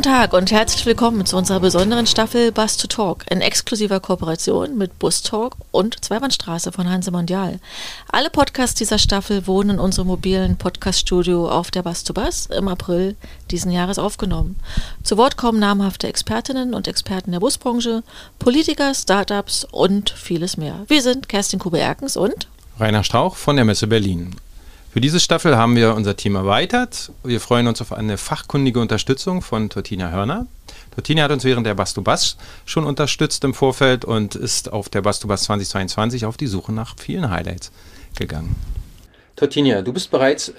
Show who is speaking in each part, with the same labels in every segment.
Speaker 1: Guten Tag und herzlich willkommen zu unserer besonderen Staffel Bus to Talk in exklusiver Kooperation mit Bus Talk und Zweibahnstraße von Hanse Mondial. Alle Podcasts dieser Staffel wurden in unserem mobilen Podcaststudio auf der Bus to Bus im April diesen Jahres aufgenommen. Zu Wort kommen namhafte Expertinnen und Experten der Busbranche, Politiker, Startups und vieles mehr. Wir sind Kerstin Kube-Erkens und
Speaker 2: Rainer Strauch von der Messe Berlin. Für diese Staffel haben wir unser Team erweitert. Wir freuen uns auf eine fachkundige Unterstützung von Tortina Hörner. Tortina hat uns während der Bastubas schon unterstützt im Vorfeld und ist auf der Bastubas 2022 auf die Suche nach vielen Highlights gegangen.
Speaker 3: Tortina, du bist bereits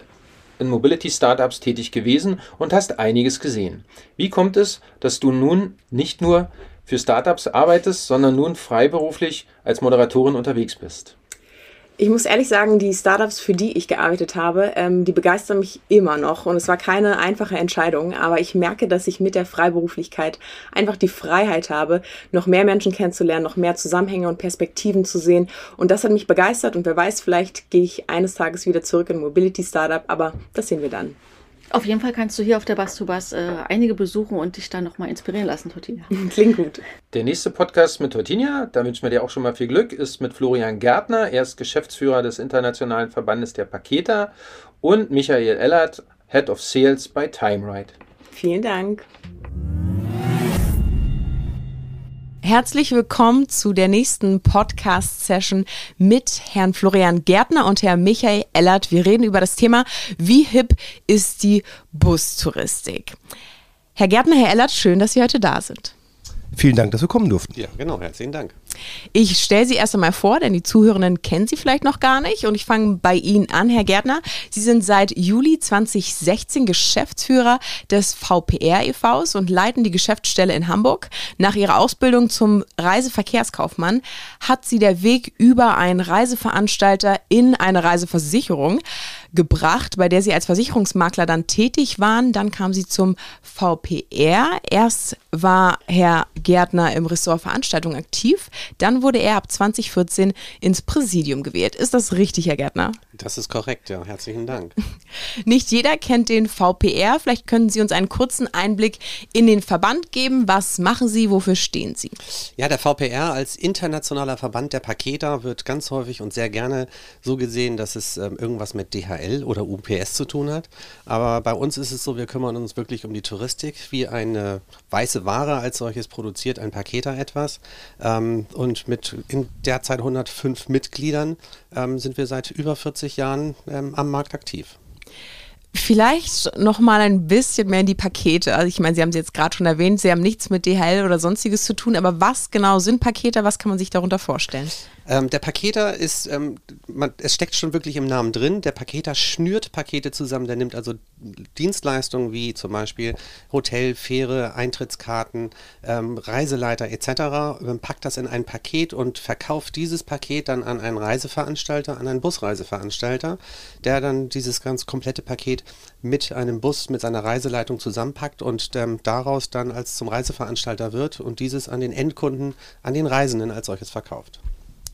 Speaker 3: in Mobility Startups tätig gewesen und hast einiges gesehen. Wie kommt es, dass du nun nicht nur für Startups arbeitest, sondern nun freiberuflich als Moderatorin unterwegs bist?
Speaker 4: Ich muss ehrlich sagen, die Startups, für die ich gearbeitet habe, ähm, die begeistern mich immer noch. Und es war keine einfache Entscheidung, aber ich merke, dass ich mit der Freiberuflichkeit einfach die Freiheit habe, noch mehr Menschen kennenzulernen, noch mehr Zusammenhänge und Perspektiven zu sehen. Und das hat mich begeistert. Und wer weiß, vielleicht gehe ich eines Tages wieder zurück in Mobility Startup, aber das sehen wir dann.
Speaker 1: Auf jeden Fall kannst du hier auf der Bastubas äh, einige besuchen und dich dann nochmal inspirieren lassen, Tortinia.
Speaker 4: Klingt gut.
Speaker 3: Der nächste Podcast mit Tortinia, da wünschen wir dir auch schon mal viel Glück, ist mit Florian Gärtner. Er ist Geschäftsführer des Internationalen Verbandes der Paketer und Michael Ellert, Head of Sales bei TimeRide.
Speaker 4: Vielen Dank.
Speaker 5: Herzlich willkommen zu der nächsten Podcast-Session mit Herrn Florian Gärtner und Herrn Michael Ellert. Wir reden über das Thema, wie hip ist die Bustouristik. Herr Gärtner, Herr Ellert, schön, dass Sie heute da sind.
Speaker 6: Vielen Dank, dass wir kommen durften.
Speaker 7: Ja, genau, herzlichen Dank.
Speaker 5: Ich stelle Sie erst einmal vor, denn die Zuhörenden kennen Sie vielleicht noch gar nicht. Und ich fange bei Ihnen an, Herr Gärtner. Sie sind seit Juli 2016 Geschäftsführer des VPR e.V.s und leiten die Geschäftsstelle in Hamburg. Nach Ihrer Ausbildung zum Reiseverkehrskaufmann hat Sie der Weg über einen Reiseveranstalter in eine Reiseversicherung gebracht, bei der Sie als Versicherungsmakler dann tätig waren. Dann kam Sie zum VPR. Erst war Herr Gärtner im Ressort Veranstaltung aktiv. Dann wurde er ab 2014 ins Präsidium gewählt. Ist das richtig, Herr Gärtner?
Speaker 7: Das ist korrekt, ja. Herzlichen Dank.
Speaker 5: Nicht jeder kennt den VPR. Vielleicht können Sie uns einen kurzen Einblick in den Verband geben. Was machen Sie? Wofür stehen Sie?
Speaker 7: Ja, der VPR als internationaler Verband der Paketer wird ganz häufig und sehr gerne so gesehen, dass es ähm, irgendwas mit DHL oder UPS zu tun hat. Aber bei uns ist es so, wir kümmern uns wirklich um die Touristik. Wie eine weiße Ware als solches produziert ein Paketer etwas. Ähm, und mit in derzeit 105 Mitgliedern ähm, sind wir seit über 40 Jahren ähm, am Markt aktiv.
Speaker 5: Vielleicht noch mal ein bisschen mehr in die Pakete. Also ich meine, Sie haben sie jetzt gerade schon erwähnt, Sie haben nichts mit DHL oder sonstiges zu tun, aber was genau sind Pakete? Was kann man sich darunter vorstellen?
Speaker 7: Ähm, der Paketer ist, ähm, man, es steckt schon wirklich im Namen drin. Der Paketer schnürt Pakete zusammen. Der nimmt also Dienstleistungen wie zum Beispiel Hotel, Fähre, Eintrittskarten, ähm, Reiseleiter etc. Ähm, packt das in ein Paket und verkauft dieses Paket dann an einen Reiseveranstalter, an einen Busreiseveranstalter, der dann dieses ganz komplette Paket mit einem Bus, mit seiner Reiseleitung zusammenpackt und ähm, daraus dann als zum Reiseveranstalter wird und dieses an den Endkunden, an den Reisenden als solches verkauft.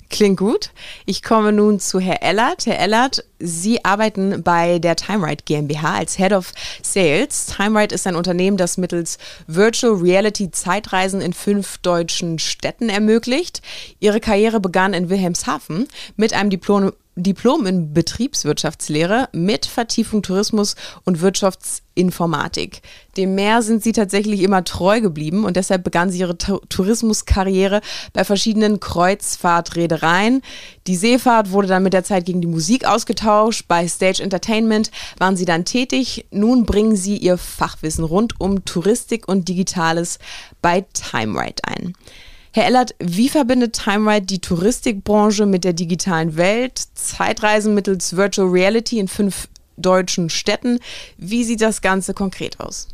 Speaker 5: Klingt gut. Ich komme nun zu Herr Ellert. Herr Ellert, Sie arbeiten bei der TimeRide GmbH als Head of Sales. TimeRide ist ein Unternehmen, das mittels Virtual Reality Zeitreisen in fünf deutschen Städten ermöglicht. Ihre Karriere begann in Wilhelmshaven mit einem Diplom Diplom in Betriebswirtschaftslehre mit Vertiefung Tourismus und Wirtschaftsinformatik. Dem Meer sind sie tatsächlich immer treu geblieben und deshalb begann sie ihre Tourismuskarriere bei verschiedenen Kreuzfahrtreedereien. Die Seefahrt wurde dann mit der Zeit gegen die Musik ausgetauscht. Bei Stage Entertainment waren sie dann tätig. Nun bringen sie ihr Fachwissen rund um Touristik und Digitales bei TimeRide ein. Herr Ellert, wie verbindet TimeRide die Touristikbranche mit der digitalen Welt? Zeitreisen mittels Virtual Reality in fünf deutschen Städten. Wie sieht das Ganze konkret aus?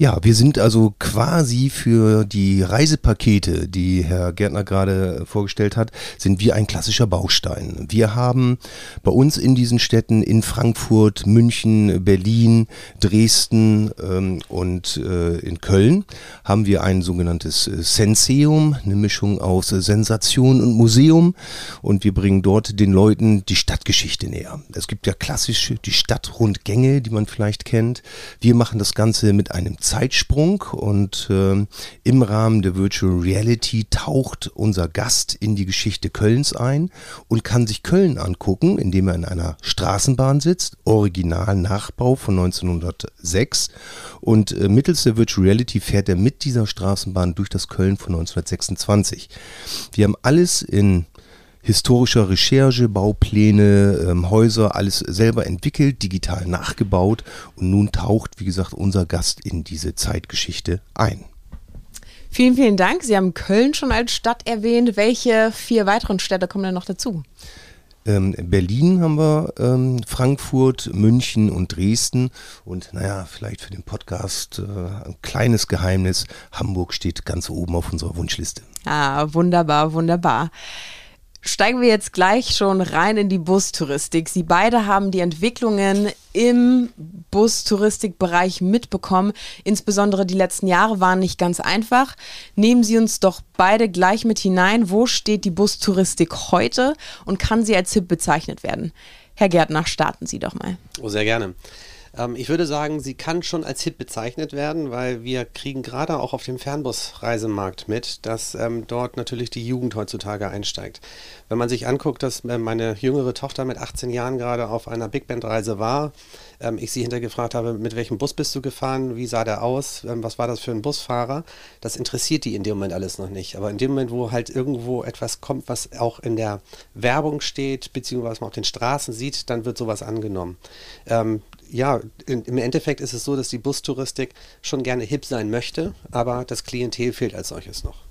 Speaker 6: Ja, wir sind also quasi für die Reisepakete, die Herr Gärtner gerade vorgestellt hat, sind wir ein klassischer Baustein. Wir haben bei uns in diesen Städten in Frankfurt, München, Berlin, Dresden ähm, und äh, in Köln haben wir ein sogenanntes äh, Senseum, eine Mischung aus Sensation und Museum und wir bringen dort den Leuten die Stadtgeschichte näher. Es gibt ja klassisch die Stadtrundgänge, die man vielleicht kennt. Wir machen das Ganze mit einem Zeitsprung und äh, im Rahmen der Virtual Reality taucht unser Gast in die Geschichte Kölns ein und kann sich Köln angucken, indem er in einer Straßenbahn sitzt, Original Nachbau von 1906 und äh, mittels der Virtual Reality fährt er mit dieser Straßenbahn durch das Köln von 1926. Wir haben alles in historischer Recherche, Baupläne, ähm, Häuser, alles selber entwickelt, digital nachgebaut und nun taucht, wie gesagt, unser Gast in diese Zeitgeschichte ein.
Speaker 5: Vielen, vielen Dank. Sie haben Köln schon als Stadt erwähnt. Welche vier weiteren Städte kommen denn noch dazu?
Speaker 6: Ähm, Berlin haben wir, ähm, Frankfurt, München und Dresden. Und naja, vielleicht für den Podcast äh, ein kleines Geheimnis. Hamburg steht ganz oben auf unserer Wunschliste.
Speaker 5: Ah, wunderbar, wunderbar. Steigen wir jetzt gleich schon rein in die Bustouristik. Sie beide haben die Entwicklungen im Bustouristikbereich mitbekommen. Insbesondere die letzten Jahre waren nicht ganz einfach. Nehmen Sie uns doch beide gleich mit hinein. Wo steht die Bustouristik heute und kann sie als Hip bezeichnet werden? Herr Gärtner, starten Sie doch mal.
Speaker 7: Oh, sehr gerne. Ähm, ich würde sagen, sie kann schon als Hit bezeichnet werden, weil wir kriegen gerade auch auf dem Fernbus-Reisemarkt mit, dass ähm, dort natürlich die Jugend heutzutage einsteigt. Wenn man sich anguckt, dass äh, meine jüngere Tochter mit 18 Jahren gerade auf einer Big Band-Reise war, ähm, ich sie hintergefragt habe, mit welchem Bus bist du gefahren, wie sah der aus, ähm, was war das für ein Busfahrer, das interessiert die in dem Moment alles noch nicht. Aber in dem Moment, wo halt irgendwo etwas kommt, was auch in der Werbung steht, beziehungsweise man auf den Straßen sieht, dann wird sowas angenommen. Ähm, ja, im Endeffekt ist es so, dass die Bustouristik schon gerne hip sein möchte, aber das Klientel fehlt als solches noch.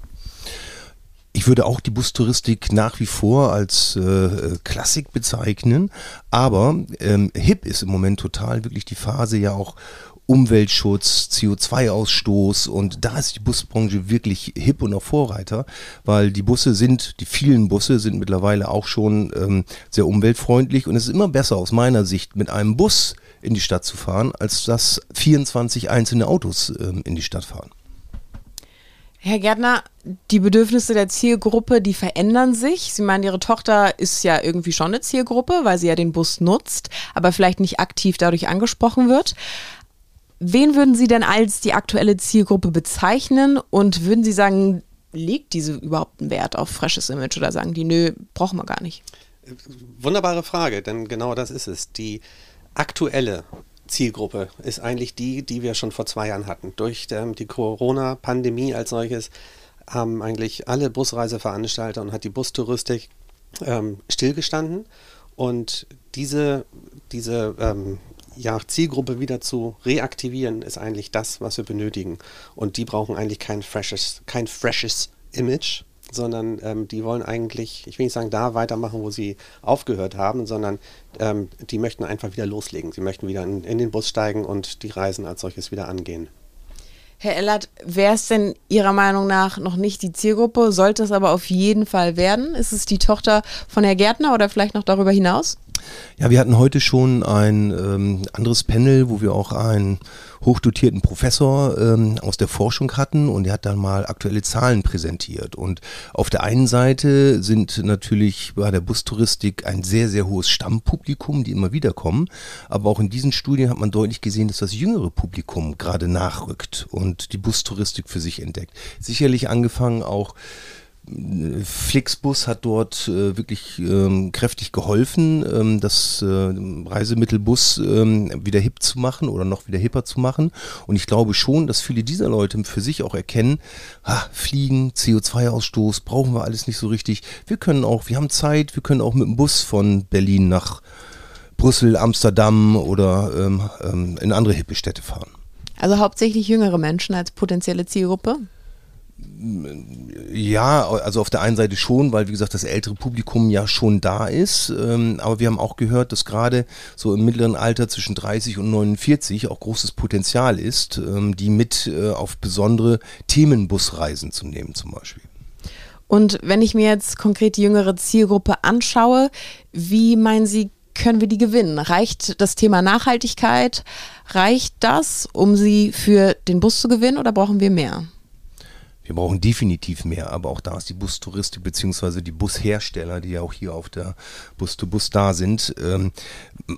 Speaker 6: Ich würde auch die Bustouristik nach wie vor als äh, Klassik bezeichnen, aber ähm, hip ist im Moment total wirklich die Phase ja auch Umweltschutz, CO2-Ausstoß und da ist die Busbranche wirklich hip und auch Vorreiter, weil die Busse sind, die vielen Busse sind mittlerweile auch schon ähm, sehr umweltfreundlich und es ist immer besser aus meiner Sicht mit einem Bus in die Stadt zu fahren, als dass 24 einzelne Autos ähm, in die Stadt fahren.
Speaker 5: Herr Gärtner, die Bedürfnisse der Zielgruppe, die verändern sich. Sie meinen, Ihre Tochter ist ja irgendwie schon eine Zielgruppe, weil sie ja den Bus nutzt, aber vielleicht nicht aktiv dadurch angesprochen wird. Wen würden Sie denn als die aktuelle Zielgruppe bezeichnen und würden Sie sagen, legt diese überhaupt einen Wert auf freshes Image oder sagen die, nö, brauchen wir gar nicht?
Speaker 7: Wunderbare Frage, denn genau das ist es. Die aktuelle Zielgruppe ist eigentlich die, die wir schon vor zwei Jahren hatten. Durch ähm, die Corona-Pandemie als solches haben eigentlich alle Busreiseveranstalter und hat die Bustouristik ähm, stillgestanden. Und diese, diese ähm, ja, Zielgruppe wieder zu reaktivieren, ist eigentlich das, was wir benötigen. Und die brauchen eigentlich kein freshes, kein freshes Image, sondern ähm, die wollen eigentlich, ich will nicht sagen, da weitermachen, wo sie aufgehört haben, sondern ähm, die möchten einfach wieder loslegen. Sie möchten wieder in, in den Bus steigen und die Reisen als solches wieder angehen.
Speaker 5: Herr Ellert, wer ist denn Ihrer Meinung nach noch nicht die Zielgruppe? Sollte es aber auf jeden Fall werden? Ist es die Tochter von Herrn Gärtner oder vielleicht noch darüber hinaus?
Speaker 6: Ja, wir hatten heute schon ein ähm, anderes Panel, wo wir auch einen hochdotierten Professor ähm, aus der Forschung hatten und der hat dann mal aktuelle Zahlen präsentiert. Und auf der einen Seite sind natürlich bei der Bustouristik ein sehr, sehr hohes Stammpublikum, die immer wieder kommen. Aber auch in diesen Studien hat man deutlich gesehen, dass das jüngere Publikum gerade nachrückt und die Bustouristik für sich entdeckt. Sicherlich angefangen auch Flixbus hat dort äh, wirklich ähm, kräftig geholfen, ähm, das äh, Reisemittelbus ähm, wieder hip zu machen oder noch wieder hipper zu machen. Und ich glaube schon, dass viele dieser Leute für sich auch erkennen, ha, Fliegen, CO2-Ausstoß, brauchen wir alles nicht so richtig. Wir können auch, wir haben Zeit, wir können auch mit dem Bus von Berlin nach Brüssel, Amsterdam oder ähm, ähm, in andere hippe Städte fahren.
Speaker 5: Also hauptsächlich jüngere Menschen als potenzielle Zielgruppe?
Speaker 6: Ja, also auf der einen Seite schon, weil wie gesagt das ältere Publikum ja schon da ist. Ähm, aber wir haben auch gehört, dass gerade so im mittleren Alter zwischen 30 und 49 auch großes Potenzial ist, ähm, die mit äh, auf besondere Themenbusreisen zu nehmen zum Beispiel.
Speaker 5: Und wenn ich mir jetzt konkret die jüngere Zielgruppe anschaue, wie meinen Sie, können wir die gewinnen? Reicht das Thema Nachhaltigkeit? Reicht das, um sie für den Bus zu gewinnen oder brauchen wir mehr?
Speaker 6: Wir brauchen definitiv mehr, aber auch da ist die Bustouristik beziehungsweise die Bushersteller, die ja auch hier auf der Bus-to-Bus da sind, ähm,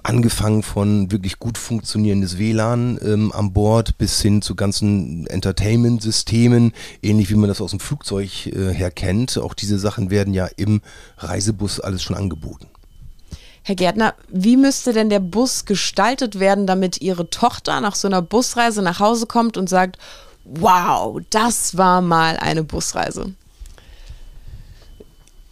Speaker 6: angefangen von wirklich gut funktionierendes WLAN ähm, an Bord bis hin zu ganzen Entertainment-Systemen, ähnlich wie man das aus dem Flugzeug äh, her kennt. Auch diese Sachen werden ja im Reisebus alles schon angeboten.
Speaker 5: Herr Gärtner, wie müsste denn der Bus gestaltet werden, damit Ihre Tochter nach so einer Busreise nach Hause kommt und sagt, wow, das war mal eine Busreise?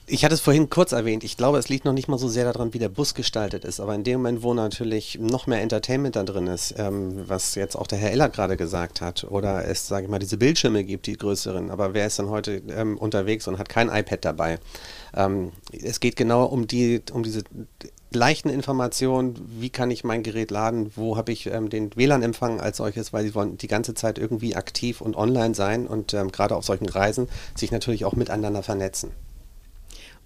Speaker 7: Ich hatte es vorhin kurz erwähnt. Ich glaube, es liegt noch nicht mal so sehr daran, wie der Bus gestaltet ist. Aber in dem Moment, wo natürlich noch mehr Entertainment da drin ist, ähm, was jetzt auch der Herr Eller gerade gesagt hat, oder es, sage ich mal, diese Bildschirme gibt, die größeren. Aber wer ist dann heute ähm, unterwegs und hat kein iPad dabei? Ähm, es geht genau um die, um diese leichten Informationen, wie kann ich mein Gerät laden, wo habe ich ähm, den WLAN-Empfang als solches, weil sie wollen die ganze Zeit irgendwie aktiv und online sein und ähm, gerade auf solchen Reisen sich natürlich auch miteinander vernetzen.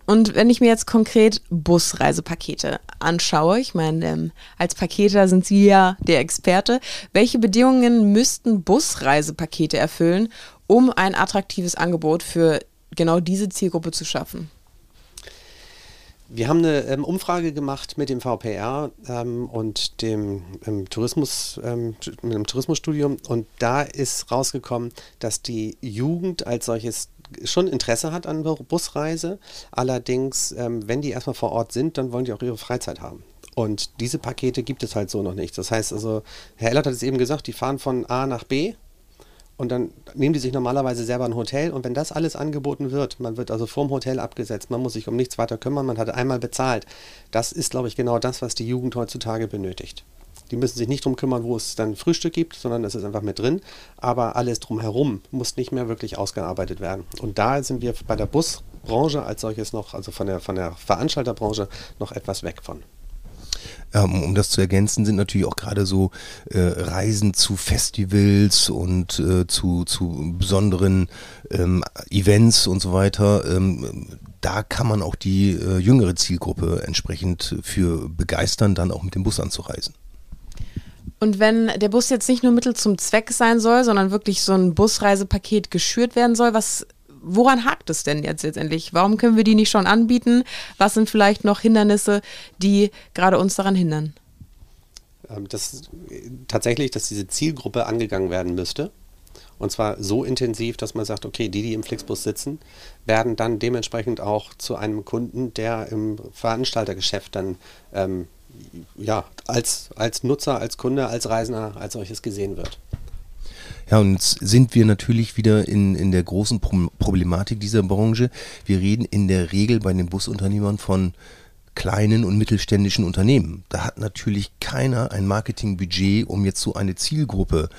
Speaker 5: Und wenn ich mir jetzt konkret Busreisepakete anschaue, ich meine, ähm, als Paketer sind Sie ja der Experte, welche Bedingungen müssten Busreisepakete erfüllen, um ein attraktives Angebot für genau diese Zielgruppe zu schaffen?
Speaker 7: Wir haben eine ähm, Umfrage gemacht mit dem VPR ähm, und dem ähm, Tourismus, ähm, mit dem Tourismusstudium und da ist rausgekommen, dass die Jugend als solches schon Interesse hat an Busreise. Allerdings, ähm, wenn die erstmal vor Ort sind, dann wollen die auch ihre Freizeit haben. Und diese Pakete gibt es halt so noch nicht. Das heißt also, Herr Ellert hat es eben gesagt, die fahren von A nach B und dann nehmen die sich normalerweise selber ein Hotel und wenn das alles angeboten wird, man wird also vorm Hotel abgesetzt, man muss sich um nichts weiter kümmern, man hat einmal bezahlt. Das ist, glaube ich, genau das, was die Jugend heutzutage benötigt. Die müssen sich nicht darum kümmern, wo es dann Frühstück gibt, sondern es ist einfach mit drin. Aber alles drumherum muss nicht mehr wirklich ausgearbeitet werden. Und da sind wir bei der Busbranche als solches noch, also von der, von der Veranstalterbranche, noch etwas weg von.
Speaker 6: Ähm, um das zu ergänzen, sind natürlich auch gerade so äh, Reisen zu Festivals und äh, zu, zu besonderen ähm, Events und so weiter. Ähm, da kann man auch die äh, jüngere Zielgruppe entsprechend für begeistern, dann auch mit dem Bus anzureisen.
Speaker 5: Und wenn der Bus jetzt nicht nur Mittel zum Zweck sein soll, sondern wirklich so ein Busreisepaket geschürt werden soll, was woran hakt es denn jetzt letztendlich? Warum können wir die nicht schon anbieten? Was sind vielleicht noch Hindernisse, die gerade uns daran hindern?
Speaker 7: Ähm, das, tatsächlich, dass diese Zielgruppe angegangen werden müsste. Und zwar so intensiv, dass man sagt, okay, die, die im Flixbus sitzen, werden dann dementsprechend auch zu einem Kunden, der im Veranstaltergeschäft dann ähm, ja, als, als Nutzer, als Kunde, als Reisender, als solches gesehen wird.
Speaker 6: Ja, und jetzt sind wir natürlich wieder in, in der großen Problematik dieser Branche. Wir reden in der Regel bei den Busunternehmern von kleinen und mittelständischen Unternehmen. Da hat natürlich keiner ein Marketingbudget, um jetzt so eine Zielgruppe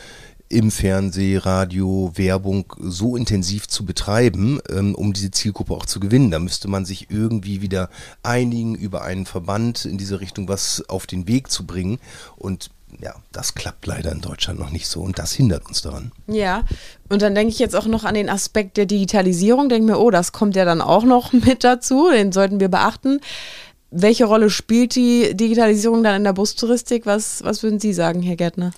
Speaker 6: im Fernseh, Radio, Werbung so intensiv zu betreiben, ähm, um diese Zielgruppe auch zu gewinnen. Da müsste man sich irgendwie wieder einigen, über einen Verband in diese Richtung was auf den Weg zu bringen. Und ja, das klappt leider in Deutschland noch nicht so und das hindert uns daran.
Speaker 5: Ja, und dann denke ich jetzt auch noch an den Aspekt der Digitalisierung, denke mir, oh, das kommt ja dann auch noch mit dazu, den sollten wir beachten. Welche Rolle spielt die Digitalisierung dann in der Bustouristik? Was, was würden Sie sagen, Herr Gärtner?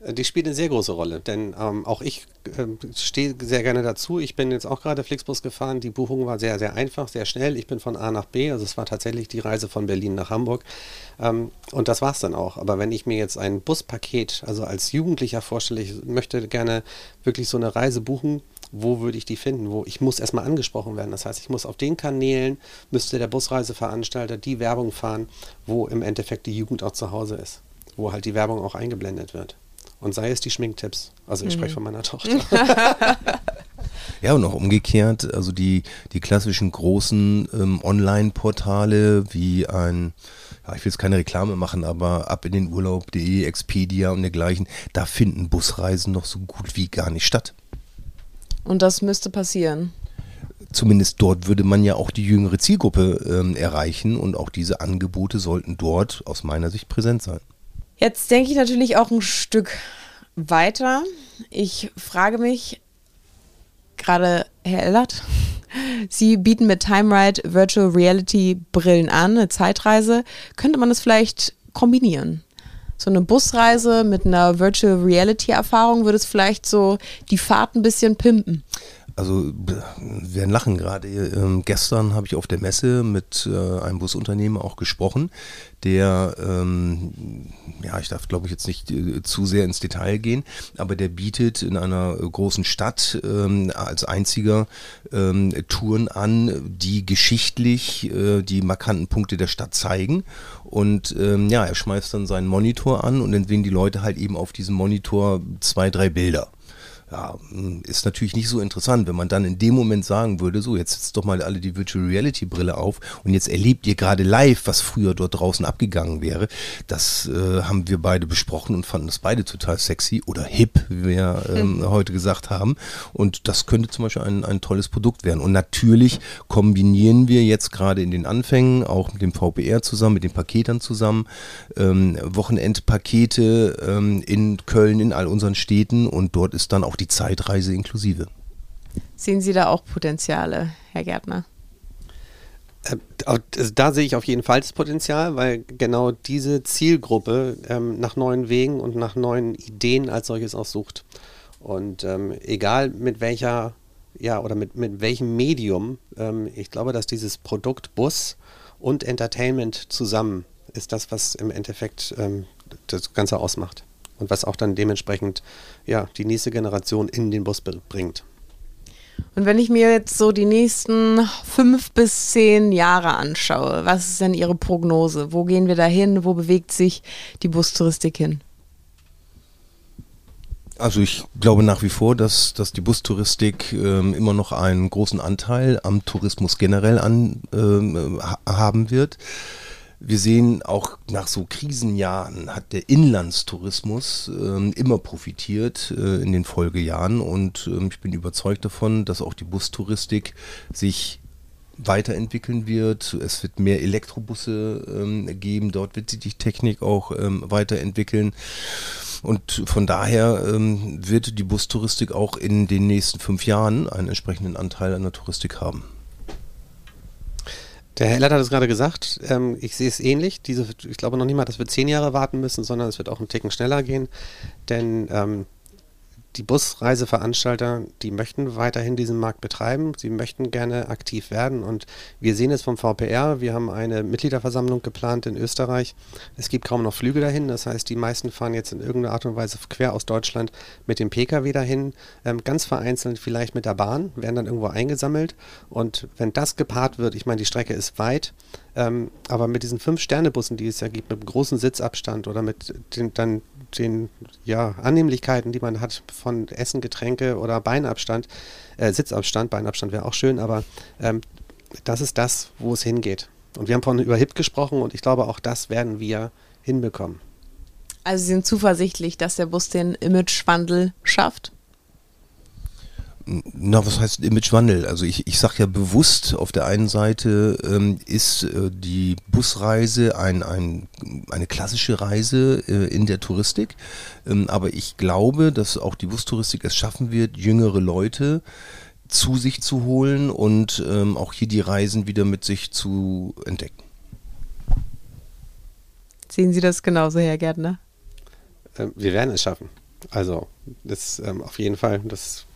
Speaker 7: Äh, die spielt eine sehr große Rolle, denn ähm, auch ich äh, stehe sehr gerne dazu. Ich bin jetzt auch gerade Flixbus gefahren. Die Buchung war sehr, sehr einfach, sehr schnell. Ich bin von A nach B, also es war tatsächlich die Reise von Berlin nach Hamburg. Ähm, und das war es dann auch. Aber wenn ich mir jetzt ein Buspaket, also als Jugendlicher vorstelle, ich möchte gerne wirklich so eine Reise buchen, wo würde ich die finden? Wo ich muss erstmal angesprochen werden. Das heißt, ich muss auf den Kanälen, müsste der Busreiseveranstalter die Werbung fahren, wo im Endeffekt die Jugend auch zu Hause ist, wo halt die Werbung auch eingeblendet wird. Und sei es die Schminktipps. Also ich mhm. spreche von meiner Tochter.
Speaker 6: Ja, und auch umgekehrt, also die, die klassischen großen ähm, Online-Portale wie ein, ja, ich will jetzt keine Reklame machen, aber ab in den Urlaub.de, Expedia und dergleichen, da finden Busreisen noch so gut wie gar nicht statt.
Speaker 5: Und das müsste passieren.
Speaker 6: Zumindest dort würde man ja auch die jüngere Zielgruppe ähm, erreichen und auch diese Angebote sollten dort aus meiner Sicht präsent sein.
Speaker 5: Jetzt denke ich natürlich auch ein Stück weiter. Ich frage mich, gerade Herr Ellert, Sie bieten mit TimeRide Virtual Reality Brillen an, eine Zeitreise. Könnte man das vielleicht kombinieren? So eine Busreise mit einer Virtual Reality Erfahrung würde es vielleicht so die Fahrt ein bisschen pimpen
Speaker 6: also wir werden lachen gerade. Ähm, gestern habe ich auf der Messe mit äh, einem Busunternehmer auch gesprochen, der, ähm, ja, ich darf glaube ich jetzt nicht äh, zu sehr ins Detail gehen, aber der bietet in einer großen Stadt ähm, als einziger ähm, Touren an, die geschichtlich äh, die markanten Punkte der Stadt zeigen. Und ähm, ja, er schmeißt dann seinen Monitor an und sehen die Leute halt eben auf diesem Monitor zwei, drei Bilder ja, hm, ist natürlich nicht so interessant, wenn man dann in dem Moment sagen würde, so, jetzt setzt doch mal alle die Virtual Reality Brille auf und jetzt erlebt ihr gerade live, was früher dort draußen abgegangen wäre. Das äh, haben wir beide besprochen und fanden das beide total sexy oder hip, wie wir ähm, mhm. heute gesagt haben. Und das könnte zum Beispiel ein, ein tolles Produkt werden. Und natürlich kombinieren wir jetzt gerade in den Anfängen auch mit dem VPR zusammen, mit den Paketern zusammen, ähm, Wochenendpakete ähm, in Köln, in all unseren Städten und dort ist dann auch die Zeitreise inklusive.
Speaker 5: Sehen Sie da auch Potenziale, Herr Gärtner?
Speaker 7: Äh, also da sehe ich auf jeden Fall das Potenzial, weil genau diese Zielgruppe ähm, nach neuen Wegen und nach neuen Ideen als solches auch sucht. Und ähm, egal mit welcher, ja, oder mit, mit welchem Medium, ähm, ich glaube, dass dieses Produkt Bus und Entertainment zusammen ist das, was im Endeffekt ähm, das Ganze ausmacht und was auch dann dementsprechend ja, die nächste Generation in den Bus bringt.
Speaker 5: Und wenn ich mir jetzt so die nächsten fünf bis zehn Jahre anschaue, was ist denn Ihre Prognose? Wo gehen wir da hin? Wo bewegt sich die Bustouristik hin?
Speaker 6: Also ich glaube nach wie vor, dass, dass die Bustouristik ähm, immer noch einen großen Anteil am Tourismus generell an, ähm, haben wird. Wir sehen auch nach so Krisenjahren hat der Inlandstourismus ähm, immer profitiert äh, in den Folgejahren und ähm, ich bin überzeugt davon, dass auch die Bustouristik sich weiterentwickeln wird. Es wird mehr Elektrobusse ähm, geben, dort wird sich die Technik auch ähm, weiterentwickeln. Und von daher ähm, wird die Bustouristik auch in den nächsten fünf Jahren einen entsprechenden Anteil an der Touristik haben.
Speaker 7: Der Herr Ellert hat es gerade gesagt, ähm, ich sehe es ähnlich. Diese, ich glaube noch nicht mal, dass wir zehn Jahre warten müssen, sondern es wird auch einen Ticken schneller gehen. Denn ähm, die Busreiseveranstalter, die möchten weiterhin diesen Markt betreiben. Sie möchten gerne aktiv werden. Und wir sehen es vom VPR. Wir haben eine Mitgliederversammlung geplant in Österreich. Es gibt kaum noch Flüge dahin. Das heißt, die meisten fahren jetzt in irgendeiner Art und Weise quer aus Deutschland mit dem Pkw dahin. Ähm, ganz vereinzelt vielleicht mit der Bahn, werden dann irgendwo eingesammelt. Und wenn das gepaart wird, ich meine, die Strecke ist weit, ähm, aber mit diesen Fünf-Sterne-Bussen, die es ja gibt, mit einem großen Sitzabstand oder mit den, dann den ja, Annehmlichkeiten, die man hat von Essen, Getränke oder Beinabstand, äh, Sitzabstand, Beinabstand wäre auch schön, aber ähm, das ist das, wo es hingeht. Und wir haben vorhin über HIP gesprochen und ich glaube, auch das werden wir hinbekommen.
Speaker 5: Also Sie sind zuversichtlich, dass der Bus den Imagewandel schafft?
Speaker 6: Na, was heißt Imagewandel? Also ich, ich sage ja bewusst, auf der einen Seite ähm, ist äh, die Busreise ein, ein, eine klassische Reise äh, in der Touristik, ähm, aber ich glaube, dass auch die Bustouristik es schaffen wird, jüngere Leute zu sich zu holen und ähm, auch hier die Reisen wieder mit sich zu entdecken.
Speaker 5: Sehen Sie das genauso, Herr Gärtner?
Speaker 7: Ähm, wir werden es schaffen. Also, das ähm, auf jeden Fall, das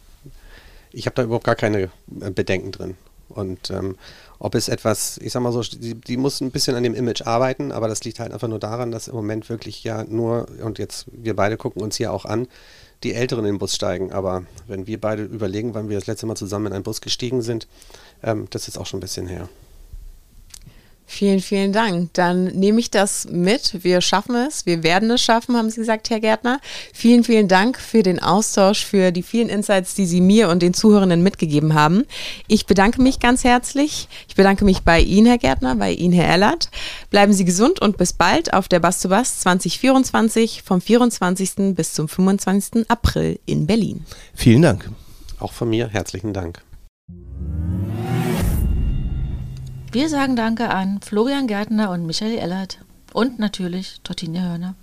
Speaker 7: ich habe da überhaupt gar keine äh, Bedenken drin. Und ähm, ob es etwas, ich sag mal so, die, die muss ein bisschen an dem Image arbeiten, aber das liegt halt einfach nur daran, dass im Moment wirklich ja nur, und jetzt wir beide gucken uns hier auch an, die Älteren in den Bus steigen. Aber wenn wir beide überlegen, wann wir das letzte Mal zusammen in einen Bus gestiegen sind, ähm, das ist auch schon ein bisschen her.
Speaker 5: Vielen, vielen Dank. Dann nehme ich das mit. Wir schaffen es. Wir werden es schaffen, haben Sie gesagt, Herr Gärtner. Vielen, vielen Dank für den Austausch, für die vielen Insights, die Sie mir und den Zuhörenden mitgegeben haben. Ich bedanke mich ganz herzlich. Ich bedanke mich bei Ihnen, Herr Gärtner, bei Ihnen, Herr Ellert. Bleiben Sie gesund und bis bald auf der Bass to Bass 2024 vom 24. bis zum 25. April in Berlin.
Speaker 6: Vielen Dank.
Speaker 7: Auch von mir herzlichen Dank.
Speaker 1: Wir sagen Danke an Florian Gärtner und Michael Ellert und natürlich Tortinia Hörner.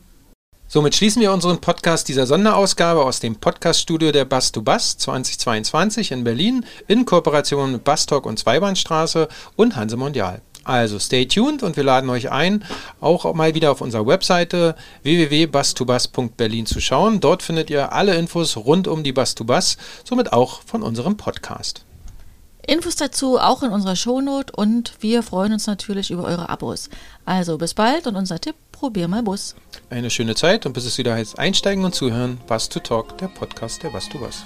Speaker 3: Somit schließen wir unseren Podcast dieser Sonderausgabe aus dem Podcaststudio der Bass to Bass 2022 in Berlin in Kooperation mit Bass Talk und Zweibahnstraße und Hanse Mondial. Also stay tuned und wir laden euch ein, auch mal wieder auf unserer Webseite www.bus2bus.berlin zu schauen. Dort findet ihr alle Infos rund um die Bus to Bus, somit auch von unserem Podcast.
Speaker 1: Infos dazu auch in unserer Shownote und wir freuen uns natürlich über eure Abos. Also bis bald und unser Tipp, probier mal Bus.
Speaker 3: Eine schöne Zeit und bis es wieder heißt Einsteigen und Zuhören, Bus to Talk, der Podcast der Bus to Bus.